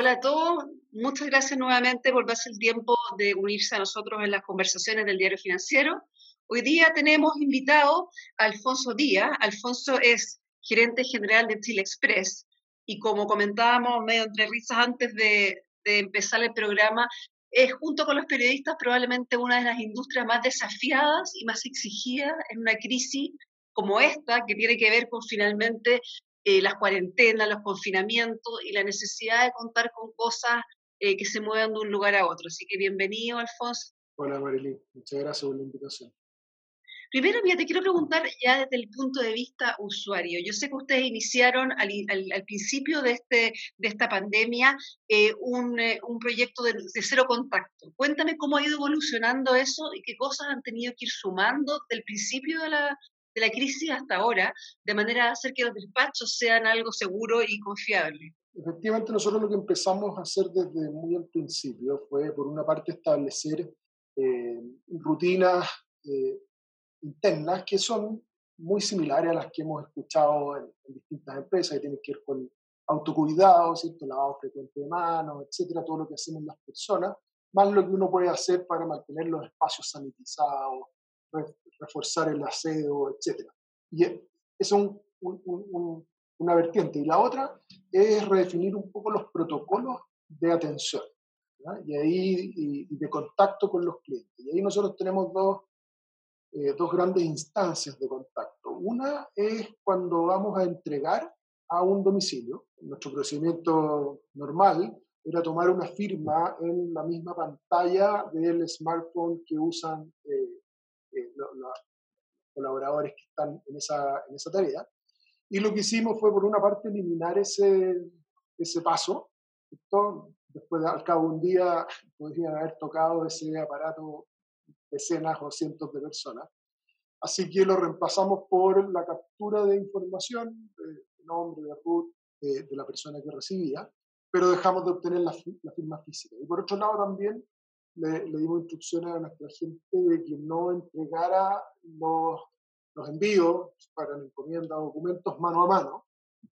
Hola a todos, muchas gracias nuevamente por darse el tiempo de unirse a nosotros en las conversaciones del diario financiero. Hoy día tenemos invitado a Alfonso Díaz. Alfonso es gerente general de Chile Express y como comentábamos medio entre risas antes de, de empezar el programa, es junto con los periodistas probablemente una de las industrias más desafiadas y más exigidas en una crisis como esta, que tiene que ver con finalmente eh, las cuarentenas, los confinamientos y la necesidad de contar con cosas eh, que se muevan de un lugar a otro. Así que bienvenido, Alfonso. Hola, Marilyn. Muchas gracias por la invitación. Primero, mira, te quiero preguntar ya desde el punto de vista usuario. Yo sé que ustedes iniciaron al, al, principio de, este, de esta pandemia eh, un, eh, un, proyecto de, de, cero contacto. Cuéntame cómo ha ido evolucionando eso y qué cosas han tenido que ir sumando del principio de la, de la crisis hasta ahora, de manera a hacer que los despachos sean algo seguro y confiable. Efectivamente, nosotros lo que empezamos a hacer desde muy al principio fue, por una parte, establecer eh, rutinas eh, internas que son muy similares a las que hemos escuchado en, distintas empresas, que tienen que ver con autocuidado, ¿cierto? lavado frecuente de manos, etcétera, todo lo que hacemos las personas, más lo que uno puede hacer para mantener los espacios sanitizados, reforzar el aseo, etcétera. Y es un, una vertiente. Y la otra es redefinir un poco los protocolos de atención y, ahí, y, de contacto con los clientes. Y ahí nosotros tenemos dos eh, dos grandes instancias de contacto. Una es cuando vamos a entregar a un domicilio. Nuestro procedimiento normal era tomar una firma en la misma pantalla del smartphone que usan eh, eh, los, colaboradores que están en esa, en esa tarea. Y lo que hicimos fue, por una parte, eliminar ese, ese paso. Después, al cabo de un día, podrían haber tocado ese aparato decenas o cientos de personas. Así que lo reemplazamos por la captura de información, de nombre, de root, de, la persona que recibía, pero dejamos de obtener la, firma física. Y por otro lado también le, dimos instrucciones a nuestra gente de que no entregara los, los envíos para la encomienda documentos mano a mano,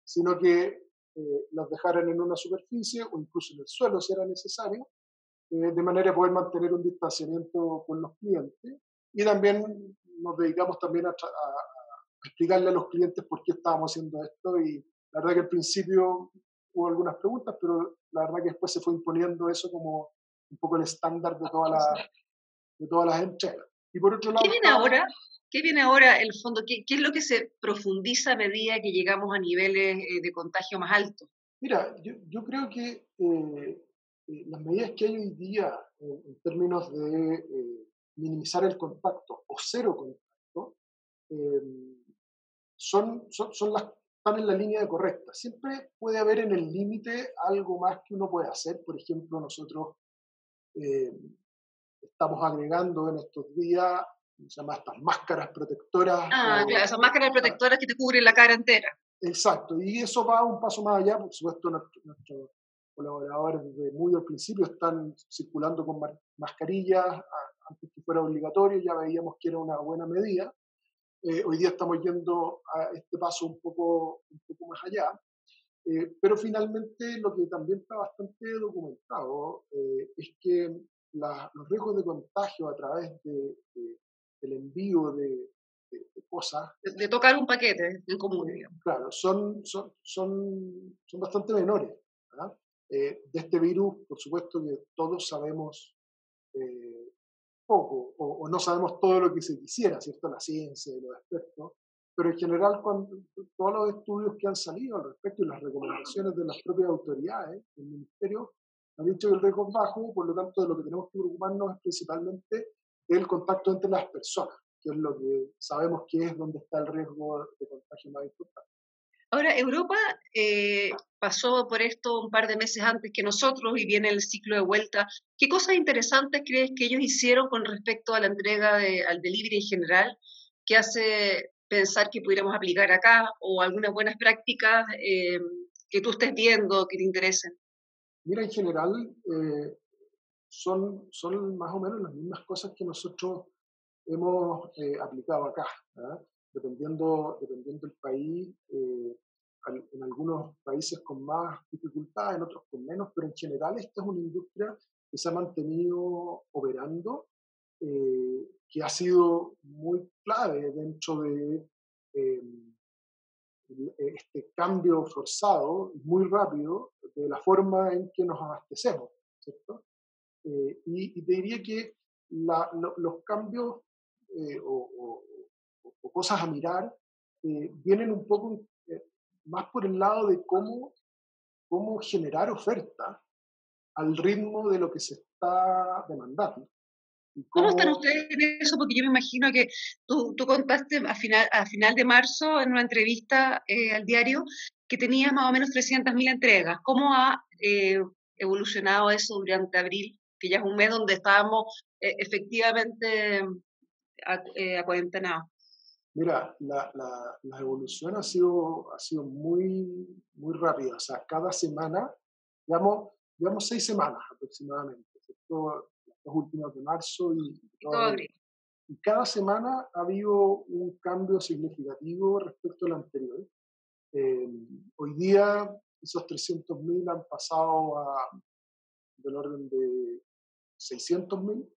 sino que eh, los dejaran en una superficie o incluso en el suelo si era necesario, eh, de manera de poder mantener un distanciamiento con los clientes. Y también nos dedicamos también a, explicarle a los clientes por qué estábamos haciendo esto y la verdad que al principio hubo algunas preguntas, pero la verdad que después se fue imponiendo eso como un poco el estándar de, toda la, de todas las entregas. Y por otro lado... ¿Qué viene ahora? ¿Qué viene ahora, el fondo? ¿Qué, ¿Qué, es lo que se profundiza a medida que llegamos a niveles eh, de contagio más altos? Mira, yo, yo creo que eh, eh, las medidas que hay hoy día en, términos de eh, minimizar el contacto o cero contacto em, son, son, son, las están en la línea correcta. Siempre puede haber en el límite algo más que uno puede hacer. Por ejemplo, nosotros em, estamos agregando en estos días se llama estas máscaras protectoras. Ah, claro, esas máscaras protectoras que te cubren la cara entera. Exacto, y eso va un paso más allá, por supuesto, nuestro, colaboradores desde muy al principio están circulando con mascarillas, antes que fuera obligatorio, ya veíamos que era una buena medida. Eh, hoy día estamos yendo a este paso un poco, un poco más allá, eh, pero finalmente lo que también está bastante documentado eh, es que los riesgos de contagio a través de, del envío de, cosas. De, tocar un paquete en común, digamos. Claro, son, son, son, son bastante menores. Eh, de este virus, por supuesto que todos sabemos eh, poco o, no sabemos todo lo que se quisiera, ¿cierto? La ciencia y los expertos, pero en general cuando, todos los estudios que han salido al respecto y las recomendaciones de las propias autoridades del ministerio han dicho que el riesgo es bajo, por lo tanto de lo que tenemos que preocuparnos es principalmente el contacto entre las personas, que es lo que sabemos que es donde está el riesgo de contagio más importante. Ahora, Europa eh, pasó por esto un par de meses antes que nosotros y viene el ciclo de vuelta. ¿Qué cosas interesantes crees que ellos hicieron con respecto a la entrega de, al delivery en general que hace pensar que pudiéramos aplicar acá o algunas buenas prácticas eh, que tú estés viendo que te interesen? Mira, en general eh, son, son más o menos las mismas cosas que nosotros hemos aplicado acá dependiendo, dependiendo del país, eh, en algunos países con más dificultad, en otros con menos, pero en general esta es una industria que se ha mantenido operando, eh, que ha sido muy clave dentro de em, este cambio forzado, muy rápido, de la forma en que nos abastecemos, ¿cierto? Eh, y, te diría que los cambios eh, o, cosas a mirar vienen un poco más por el lado de cómo, cómo generar oferta al ritmo de lo que se está demandando. Cómo... están ustedes en eso? Porque yo me imagino que tú, tú contaste a final, a final de marzo en una entrevista eh, al diario que tenías más o menos 300.000 entregas. ¿Cómo ha eh, evolucionado eso durante abril, que ya es un mes donde estábamos eh, efectivamente acuarentenados? Mira, la, evolución ha sido, ha sido muy, muy rápida. O sea, cada semana, digamos, digamos seis semanas aproximadamente, los últimos de marzo y, y cada semana ha habido un cambio significativo respecto al anterior. Eh, hoy día esos 300.000 han pasado a del orden de 600.000.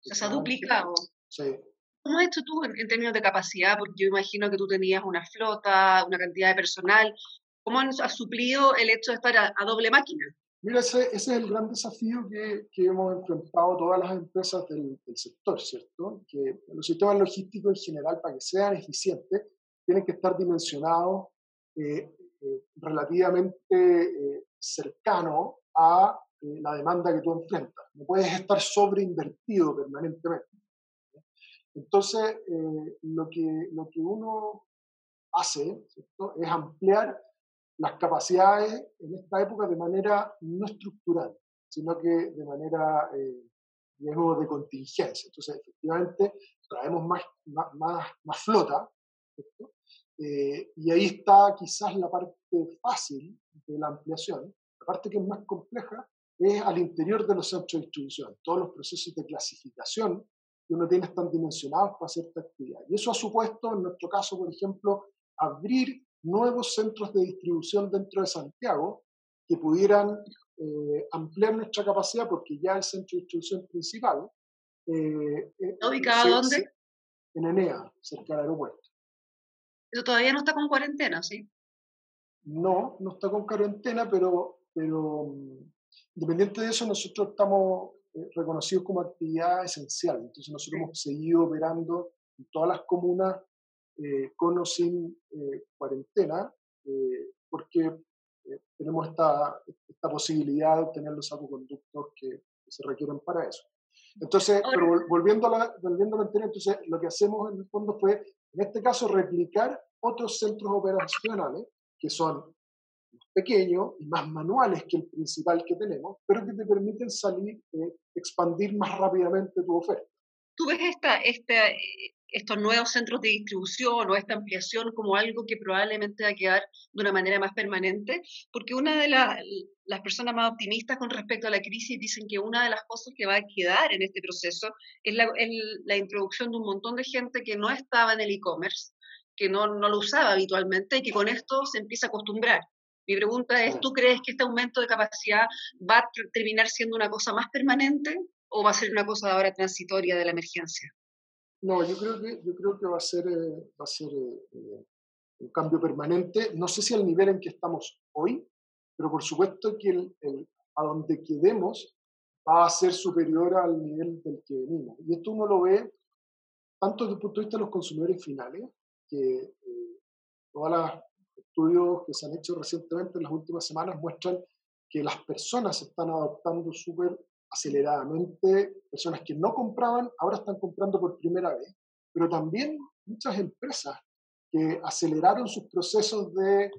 Se ha duplicado. Sí, ¿Cómo has hecho tú en, términos de capacidad? Porque yo imagino que tú tenías una flota, una cantidad de personal. ¿Cómo has suplido el hecho de estar a, doble máquina? Mira, ese, es el gran desafío que, que hemos enfrentado todas las empresas del, sector, ¿cierto? Que los sistemas logísticos en general, para que sean eficientes, tienen que estar dimensionados eh, eh, relativamente eh, cercanos a la demanda que tú enfrentas. No puedes estar sobreinvertido permanentemente. Entonces, eh, lo, que, lo que uno hace es ampliar las capacidades en esta época de manera no estructural, sino que de manera, eh, digamos, de contingencia. Entonces, efectivamente, traemos más, más, más, flota, eh, y ahí está quizás la parte fácil de la ampliación. La parte que es más compleja es al interior de los centros de distribución. Todos los procesos de clasificación que uno tiene están dimensionados para cierta actividad. Y eso ha supuesto, en nuestro caso, por ejemplo, abrir nuevos centros de distribución dentro de Santiago que pudieran eh, ampliar nuestra capacidad, porque ya el centro de distribución principal. Eh, eh ¿Está ubicado dónde? en Enea, cerca del aeropuerto. Pero todavía no está con cuarentena, ¿sí? No, no está con cuarentena, pero, pero mm, independiente de eso, nosotros estamos eh, reconocidos como actividad esencial. Entonces nosotros hemos seguido operando en todas las comunas eh, con o sin eh, cuarentena, porque tenemos esta, esta, posibilidad de obtener los salvoconductos que, se requieren para eso. Entonces, pero volviendo a, la, volviendo a la anterior, entonces lo que hacemos en el fondo fue, en este caso, replicar otros centros operacionales que son pequeños y más manuales que el principal que tenemos, pero que te permiten salir, eh, expandir más rápidamente tu oferta. ¿Tú ves esta, esta, estos nuevos centros de distribución o esta ampliación como algo que probablemente va a quedar de una manera más permanente? Porque una de las personas más optimistas con respecto a la crisis dicen que una de las cosas que va a quedar en este proceso es la, la introducción de un montón de gente que no estaba en el e-commerce, que no, no lo usaba habitualmente y que con esto se empieza a acostumbrar. Mi pregunta es, ¿tú crees que este aumento de capacidad va a terminar siendo una cosa más permanente o va a ser una cosa ahora transitoria de la emergencia? No, yo creo que, yo creo que va a ser, eh, va a ser eh, eh, un cambio permanente. No sé si al nivel en que estamos hoy, pero por supuesto que el, a donde quedemos va a ser superior al nivel del que venimos. Y esto uno lo ve tanto desde el punto de vista de los consumidores finales, que todas las estudios que se han hecho recientemente en las últimas semanas muestran que las personas están adoptando súper aceleradamente, personas que no compraban ahora están comprando por primera vez, pero también muchas empresas que aceleraron sus procesos de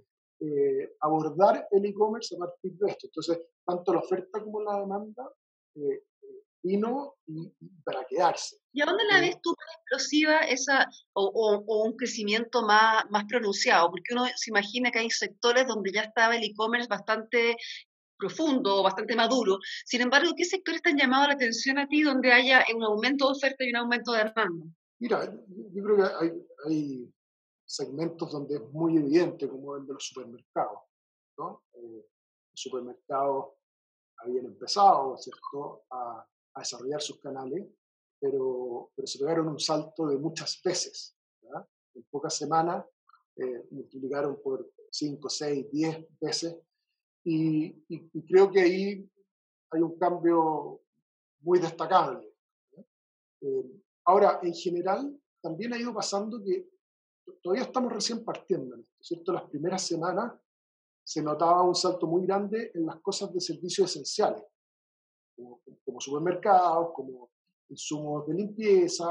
eh, abordar el e-commerce a partir de esto. Entonces, tanto la oferta como la demanda eh, vino y, para quedarse. ¿Y a dónde la ves tú más explosiva esa, o, un crecimiento más, más pronunciado? Porque uno se imagina que hay sectores donde ya estaba el e-commerce bastante profundo, bastante maduro. Sin embargo, ¿qué sectores te han llamado la atención a ti donde haya un aumento de oferta y un aumento de demanda? Mira, yo creo que hay, hay segmentos donde es muy evidente, como el de los supermercados. ¿no? Eh, los supermercados habían empezado ¿cierto? A, a, desarrollar sus canales, pero, pero se pegaron un salto de muchas veces. En pocas semanas eh, multiplicaron por 5, 6, 10 veces. Y, y, creo que ahí hay un cambio muy destacable. Eh, ahora, en general, también ha ido pasando que todavía estamos recién partiendo, ¿cierto? Las primeras semanas se notaba un salto muy grande en las cosas de servicios esenciales, como, como supermercados, como insumos de limpieza.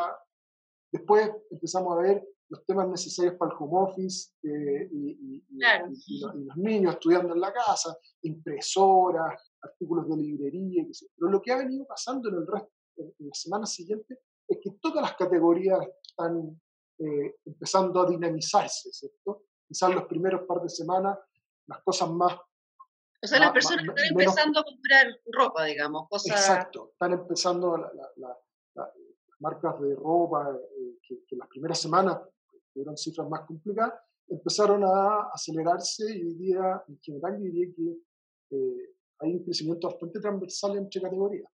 Después empezamos a ver los temas necesarios para el home office eh, y, los, niños estudiando en la casa, impresoras, artículos de librería, pero lo que ha venido pasando en, el resto, en, las semanas siguientes es que todas las categorías están eh, empezando a dinamizarse, ¿cierto? Quizás los primeros par de semanas las cosas más... O sea, las personas están empezando a comprar ropa, digamos, cosas... Exacto, están empezando las marcas de ropa eh, que, que las primeras semanas tuvieron cifras más complicadas, empezaron a acelerarse y hoy día, en general, diría que eh, hay un crecimiento bastante transversal entre categorías.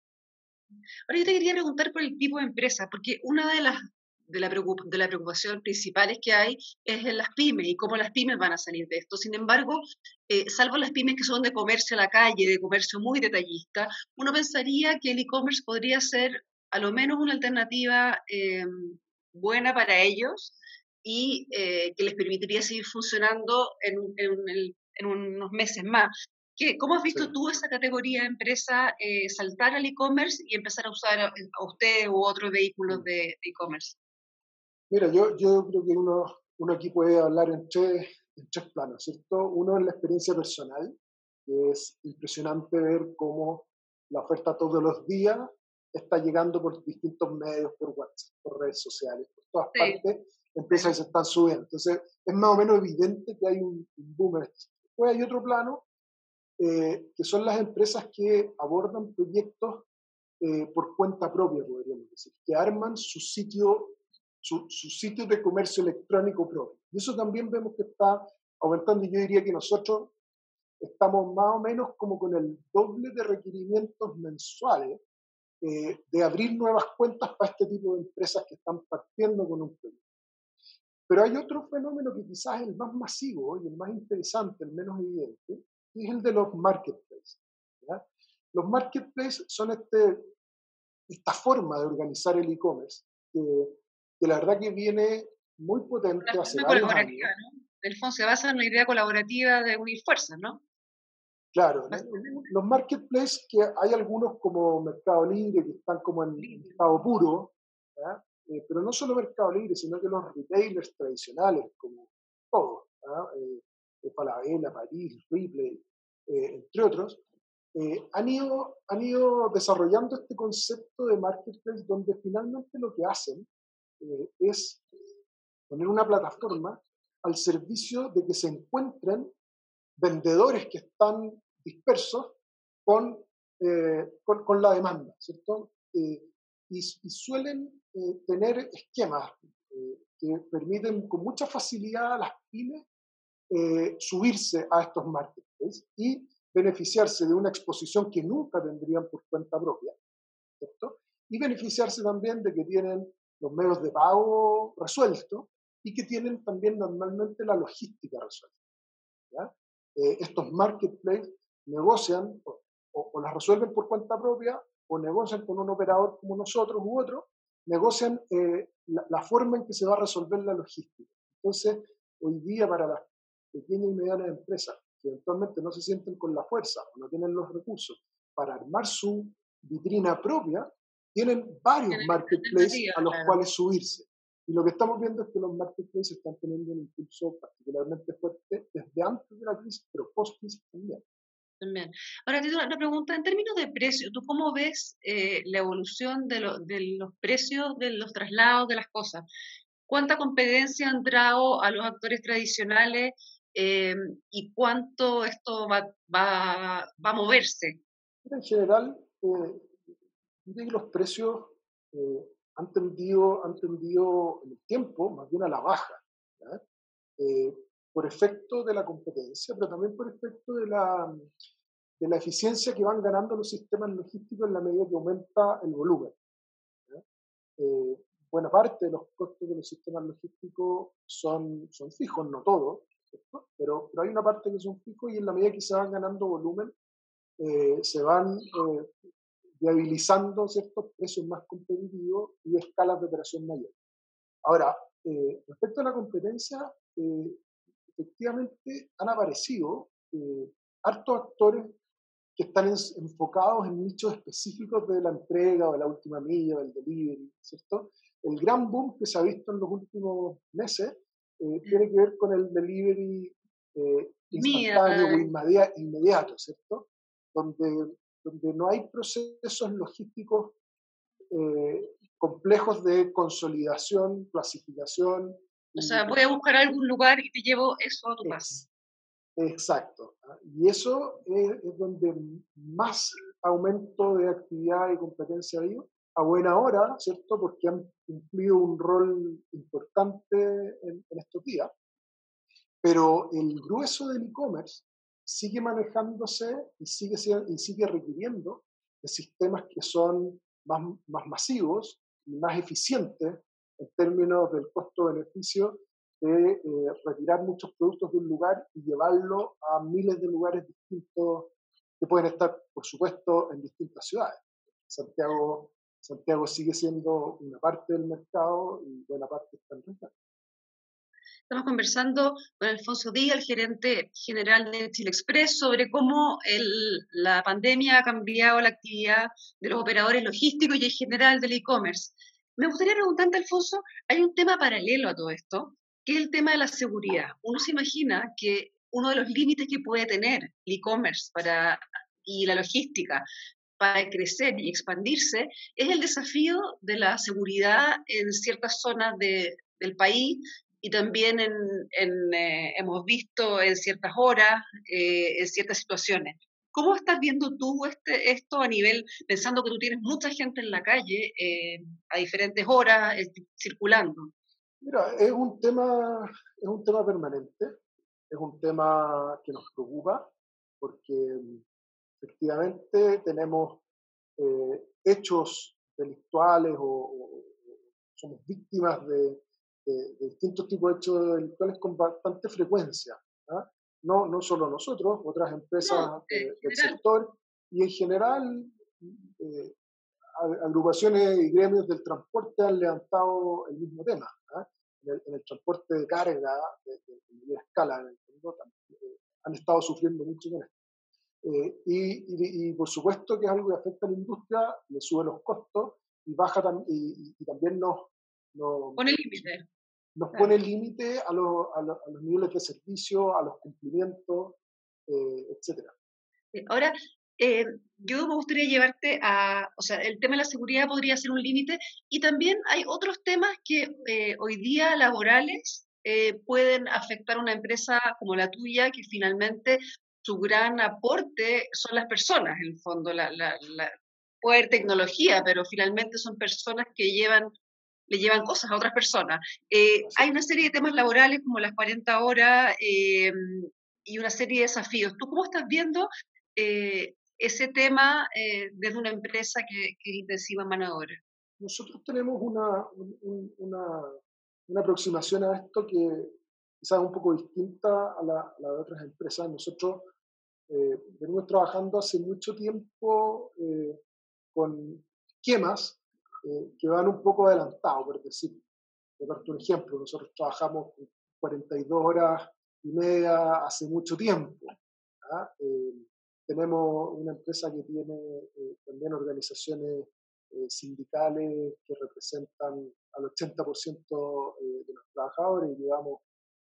Ahora yo te quería preguntar por el tipo de empresa, porque una de las de la, de la preocupación principales que hay es en las pymes y cómo las pymes van a salir de esto. Sin embargo, eh, salvo las pymes que son de comercio a la calle, de comercio muy detallista, uno pensaría que el e-commerce podría ser a lo menos una alternativa eh, buena para ellos y eh, que les permitiría seguir funcionando en, en, unos meses más. ¿Qué, ¿Cómo has visto tú esa categoría de empresa eh, saltar al e-commerce y empezar a usar a, usted u otros vehículos de e-commerce? Mira, yo, yo creo que uno, uno aquí puede hablar en tres, en tres planos, ¿cierto? Uno es la experiencia personal, que es impresionante ver cómo la oferta todos los días está llegando por distintos medios, por WhatsApp, por redes sociales, por todas partes, empresas que se están subiendo. Entonces, es más o menos evidente que hay un, boom. Después hay otro plano, eh, que son las empresas que abordan proyectos eh, por cuenta propia, podríamos decir, que arman su sitio, su, su, sitio de comercio electrónico propio. Y eso también vemos que está aumentando y yo diría que nosotros estamos más o menos como con el doble de requerimientos mensuales eh, de abrir nuevas cuentas para este tipo de empresas que están partiendo con un proyecto. Pero hay otro fenómeno que quizás es el más masivo y el más interesante, el menos evidente, y es el de los marketplaces. Los marketplaces son este, esta forma de organizar el e-commerce que, que, la verdad que viene muy potente hace varios años. ¿no? El fondo se basa en la idea colaborativa de unir fuerzas, ¿no? Claro, los marketplaces, que hay algunos como Mercado Libre que están como en estado puro, ¿ya? Eh, pero no solo Mercado Libre, sino que los retailers tradicionales, como todos, eh, Falabella, París, Ripley, eh, entre otros, eh, han, ido, han ido desarrollando este concepto de marketplace donde finalmente lo que hacen es poner una plataforma al servicio de que se encuentren vendedores que están dispersos con, con, con, la demanda, ¿cierto? y, suelen eh, tener esquemas eh, que permiten con mucha facilidad a las pymes eh, subirse a estos marketplaces y beneficiarse de una exposición que nunca tendrían por cuenta propia, ¿cierto? Y beneficiarse también de que tienen los medios de pago resueltos y que tienen también normalmente la logística resuelta. estos marketplaces negocian o, o, las resuelven por cuenta propia o negocian con un operador como nosotros u otro, negocian eh, la, forma en que se va a resolver la logística. Entonces, hoy día para las pequeñas y medianas empresas que eventualmente no se sienten con la fuerza o no tienen los recursos para armar su vitrina propia, tienen varios marketplaces a los cuales subirse. Y lo que estamos viendo es que los marketplaces están teniendo un impulso particularmente fuerte desde antes de la crisis, pero post-crisis también. Ahora, te una pregunta, en términos de precio, ¿tú cómo ves eh, la evolución de, los precios de los traslados de las cosas? ¿Cuánta competencia han entrado a los actores tradicionales eh, y cuánto esto va, a moverse? En general, eh, los precios han, tendido, han tendido en el tiempo más bien a la baja. por efecto de la competencia, pero también por efecto de la, de la eficiencia que van ganando los sistemas logísticos en la medida que aumenta el volumen. Eh, buena parte de los costos de los sistemas logísticos son, son fijos, no todos, pero, pero hay una parte que son fijos y en la medida que se van ganando volumen, eh, se van eh, viabilizando ciertos precios más competitivos y escalas de operación mayores. Ahora, respecto a la competencia, efectivamente han aparecido hartos actores que están enfocados en nichos específicos de la entrega o de la última milla del delivery, ¿cierto? El gran boom que se ha visto en los últimos meses eh, tiene que ver con el delivery eh, instantáneo o inmediato, ¿cierto? Donde, donde no hay procesos logísticos eh, complejos de consolidación, clasificación. O sea, voy a buscar algún lugar y te llevo eso a tu casa. Exacto. ¿ah? Y eso es, donde más aumento de actividad y competencia ha habido, a buena hora, ¿cierto? Porque han cumplido un rol importante en, estos días. Pero el grueso del e-commerce sigue manejándose y sigue, y sigue requiriendo de sistemas que son más, más masivos y más eficientes en términos del costo-beneficio de eh, retirar muchos productos de un lugar y llevarlo a miles de lugares distintos que pueden estar, por supuesto, en distintas ciudades. Santiago, Santiago sigue siendo una parte del mercado y buena parte está en región. Estamos conversando con Alfonso Díaz, el gerente general de Chile Express, sobre cómo el, la pandemia ha cambiado la actividad de los operadores logísticos y en general del e-commerce. Me gustaría preguntarte, Alfonso, hay un tema paralelo a todo esto, que es el tema de la seguridad. Uno se imagina que uno de los límites que puede tener el e-commerce para, y la logística para crecer y expandirse es el desafío de la seguridad en ciertas zonas de, del país y también en, eh, hemos visto en ciertas horas, eh, en ciertas situaciones. ¿Cómo estás viendo tú este, esto a nivel, pensando que tú tienes mucha gente en la calle eh, a diferentes horas circulando? Mira, es un tema, es un tema permanente, es un tema que nos preocupa, porque efectivamente tenemos eh, hechos delictuales o, somos víctimas de, distintos tipos de hechos delictuales con bastante frecuencia. ¿ah? No, no solo nosotros, otras empresas del sector y en general eh, agrupaciones y gremios del transporte han levantado el mismo tema en el, transporte de carga de, de, escala en el mundo, eh, han estado sufriendo mucho con esto. Eh, y, y, por supuesto que es algo que afecta a la industria, le sube los costos y baja y, y, también nos, nos pone límite. Nos pone límite a, a, a, los niveles de servicio, a los cumplimientos, eh, etc. Ahora, eh, yo me gustaría llevarte a, o sea, el tema de la seguridad podría ser un límite y también hay otros temas que eh, hoy día laborales eh, pueden afectar a una empresa como la tuya, que finalmente su gran aporte son las personas, en el fondo, la, la, la puede haber tecnología, pero finalmente son personas que llevan le llevan cosas a otras personas. hay una serie de temas laborales como las 40 horas y una serie de desafíos. ¿Tú cómo estás viendo ese tema eh, desde una empresa que, que intensiva en mano Nosotros tenemos una, una, una, aproximación a esto que quizás es un poco distinta a la, de otras empresas. Nosotros eh, venimos trabajando hace mucho tiempo eh, con esquemas eh, que van un poco adelantados, por decir. Por un ejemplo, nosotros trabajamos 42 horas y media hace mucho tiempo. ¿ah? Tenemos una empresa que tiene eh, también organizaciones eh, sindicales que representan al 80% eh, de los trabajadores y llevamos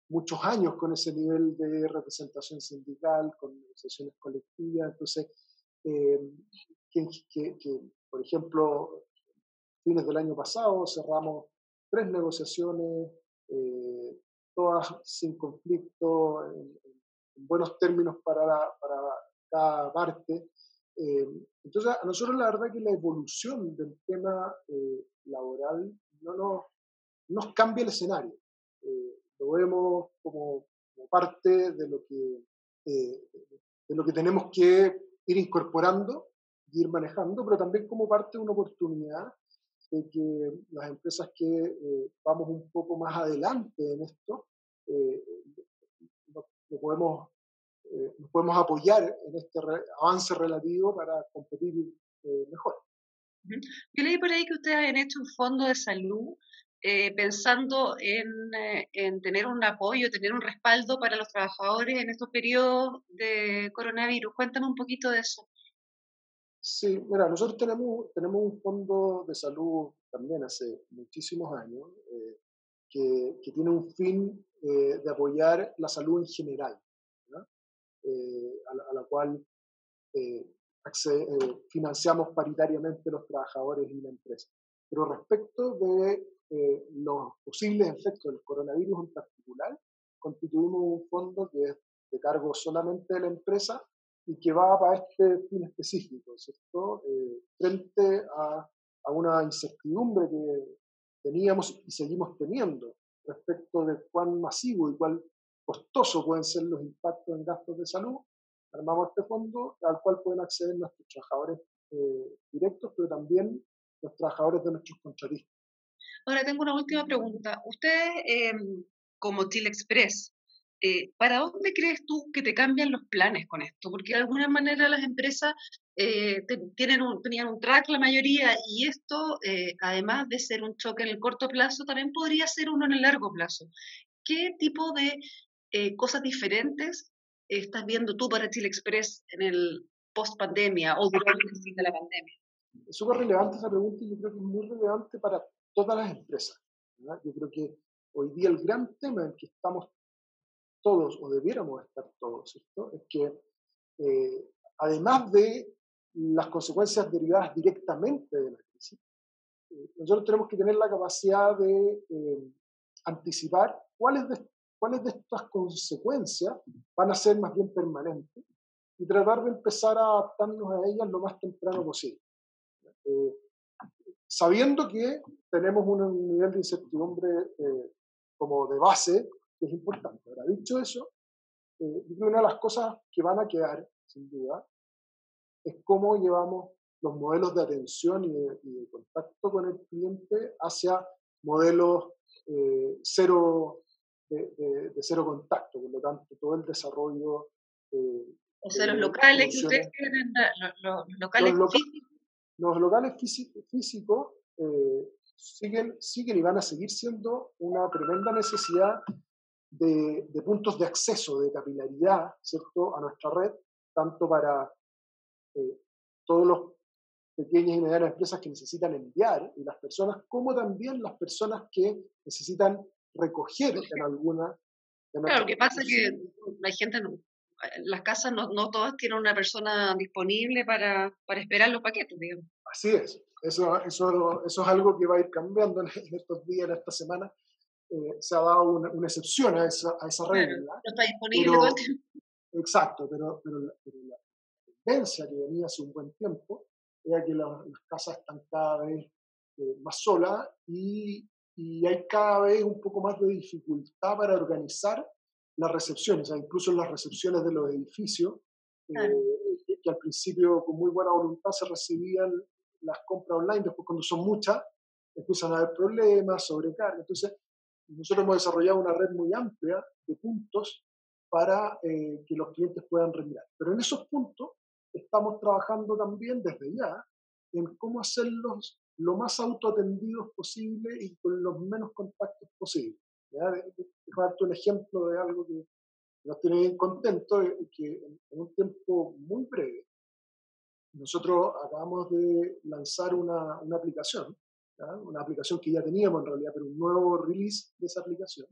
muchos años con ese nivel de representación sindical, con negociaciones colectivas. Entonces, que, por ejemplo, fines del año pasado cerramos tres negociaciones, todas sin conflicto, en, buenos términos para, para cada parte. Eh, entonces, a nosotros la verdad que la evolución del tema eh, laboral no nos, nos, cambia el escenario. Eh, lo vemos como, parte de lo, que, de lo que tenemos que ir incorporando y ir manejando, pero también como parte de una oportunidad de que las empresas que vamos un poco más adelante en esto, eh, nos, podemos, nos podemos apoyar en este avance relativo para competir mejor. Yo leí por ahí que ustedes han hecho un fondo de salud eh, pensando en, eh, en, tener un apoyo, tener un respaldo para los trabajadores en estos periodos de coronavirus. Cuéntame un poquito de eso. Sí, mira, nosotros tenemos, tenemos un fondo de salud también hace muchísimos años eh, que, que, tiene un fin de apoyar la salud en general, a la, a, la, cual financiamos paritariamente los trabajadores y la empresa. Pero respecto de eh, los posibles efectos del coronavirus en particular, constituimos un fondo que es de cargo solamente de la empresa y que va para este fin específico, ¿cierto? Eh, frente a, a, una incertidumbre que teníamos y seguimos teniendo respecto de cuán masivo y cuán costoso pueden ser los impactos en gastos de salud, armamos este fondo al cual pueden acceder nuestros trabajadores eh, directos, pero también los trabajadores de nuestros contratistas. Ahora tengo una última pregunta. Ustedes, em, como Chile Express, eh, ¿para dónde crees tú que te cambian los planes con esto? Porque de alguna manera las empresas eh, tienen tenían un track la mayoría y esto, además de ser un choque en el corto plazo, también podría ser uno en el largo plazo. ¿Qué tipo de cosas diferentes estás viendo tú para Chile Express en el post pandemia o durante la pandemia? Es súper relevante esa pregunta y yo creo que es muy relevante para todas las empresas. Yo creo que hoy día el gran tema en que estamos todos, o debiéramos estar todos, ¿cierto? es que eh, además de las consecuencias derivadas directamente de la crisis, eh, nosotros tenemos que tener la capacidad de eh, anticipar cuáles de, cuáles de estas consecuencias van a ser más bien permanentes y tratar de empezar a adaptarnos a ellas lo más temprano posible sabiendo que tenemos un nivel de incertidumbre eh, como de base que es importante. Ahora, dicho eso, eh, una de las cosas que van a quedar, sin duda, es cómo llevamos los modelos de atención y de, contacto con el cliente hacia modelos eh, cero, de, cero contacto, por lo tanto, todo el desarrollo. o sea, los locales que ustedes tienen, los, locales físicos los locales físicos eh, siguen, siguen y van a seguir siendo una tremenda necesidad de, puntos de acceso, de capilaridad, ¿cierto?, a nuestra red, tanto para eh, todos los pequeñas y medianas empresas que necesitan enviar y las personas, como también las personas que necesitan recoger en alguna. claro, lo que pasa es que la gente no, las casas no, no todas tienen una persona disponible para, para esperar los paquetes, digamos. Así es, eso, eso, eso es algo que va a ir cambiando en, estos días, en esta semana. Eh, se ha dado una, una excepción a esa, a esa regla. no está disponible todo. Exacto, pero, pero, la, tendencia que venía hace un buen tiempo era que las casas están cada vez eh, más solas y, y hay cada vez un poco más de dificultad para organizar las recepciones, incluso en las recepciones de los edificios, eh, que, al principio con muy buena voluntad se recibían las compras online, después cuando son muchas empiezan a haber problemas, sobrecarga. Entonces, nosotros hemos desarrollado una red muy amplia de puntos para eh, que los clientes puedan retirar. Pero en esos puntos estamos trabajando también desde ya en cómo hacerlos lo más autoatendidos posible y con los menos contactos posible. ¿ya? Dejo darte un ejemplo de algo que nos tiene bien contentos, que en, un tiempo muy breve, nosotros acabamos de lanzar una, una aplicación, una aplicación que ya teníamos en realidad, pero un nuevo release de esa aplicación,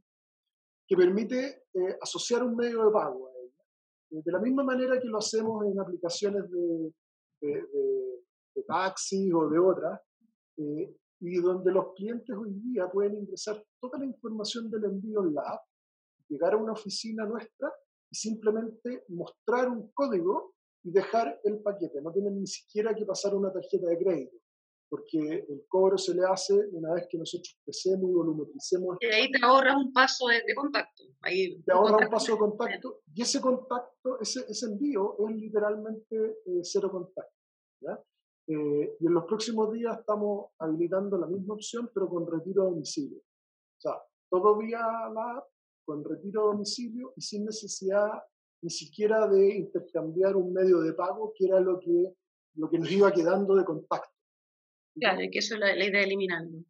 que permite eh, asociar un medio de pago a ella. Eh, de la misma manera que lo hacemos en aplicaciones de, de, de, taxi o de otras, eh, y donde los clientes hoy día pueden ingresar toda la información del envío en la app, llegar a una oficina nuestra y simplemente mostrar un código y dejar el paquete. No tienen ni siquiera que pasar una tarjeta de crédito. porque el cobro se le hace una vez que nosotros empecemos y volumetricemos. Y ahí te ahorras un paso de, contacto. Ahí, te ahorras un paso de contacto y ese contacto, ese, ese envío es literalmente eh, cero contacto. Eh, y en los próximos días estamos habilitando la misma opción, pero con retiro a domicilio. O sea, todo vía la app, con retiro a domicilio y sin necesidad ni siquiera de intercambiar un medio de pago, que era lo que, lo que nos iba quedando de contacto. Claro, y que eso es la, idea de eliminarlo.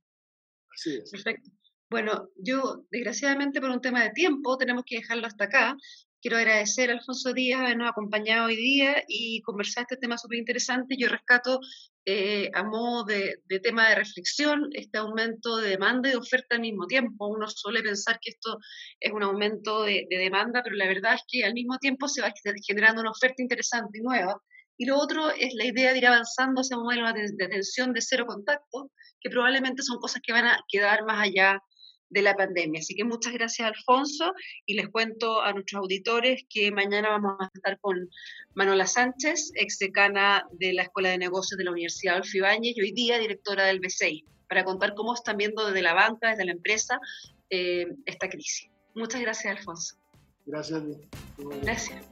Así es. Perfecto. Bueno, yo, desgraciadamente por un tema de tiempo, tenemos que dejarlo hasta acá. Quiero agradecer a Alfonso Díaz habernos acompañado hoy día y conversar este tema súper interesante. Yo rescato eh, a modo de, tema de reflexión este aumento de demanda y de oferta al mismo tiempo. Uno suele pensar que esto es un aumento de, de demanda, pero la verdad es que al mismo tiempo se va generando una oferta interesante y nueva y lo otro es la idea de ir avanzando hacia un modelo de atención de cero contacto, que probablemente son cosas que van a quedar más allá de la pandemia. Así que muchas gracias, Alfonso, y les cuento a nuestros auditores que mañana vamos a estar con Manuela Sánchez, ex decana de la Escuela de Negocios de la Universidad Adolfo y hoy día directora del B6, para contar cómo están viendo desde la banca, desde la empresa, eh, esta crisis. Muchas gracias, Alfonso. Gracias. Gracias.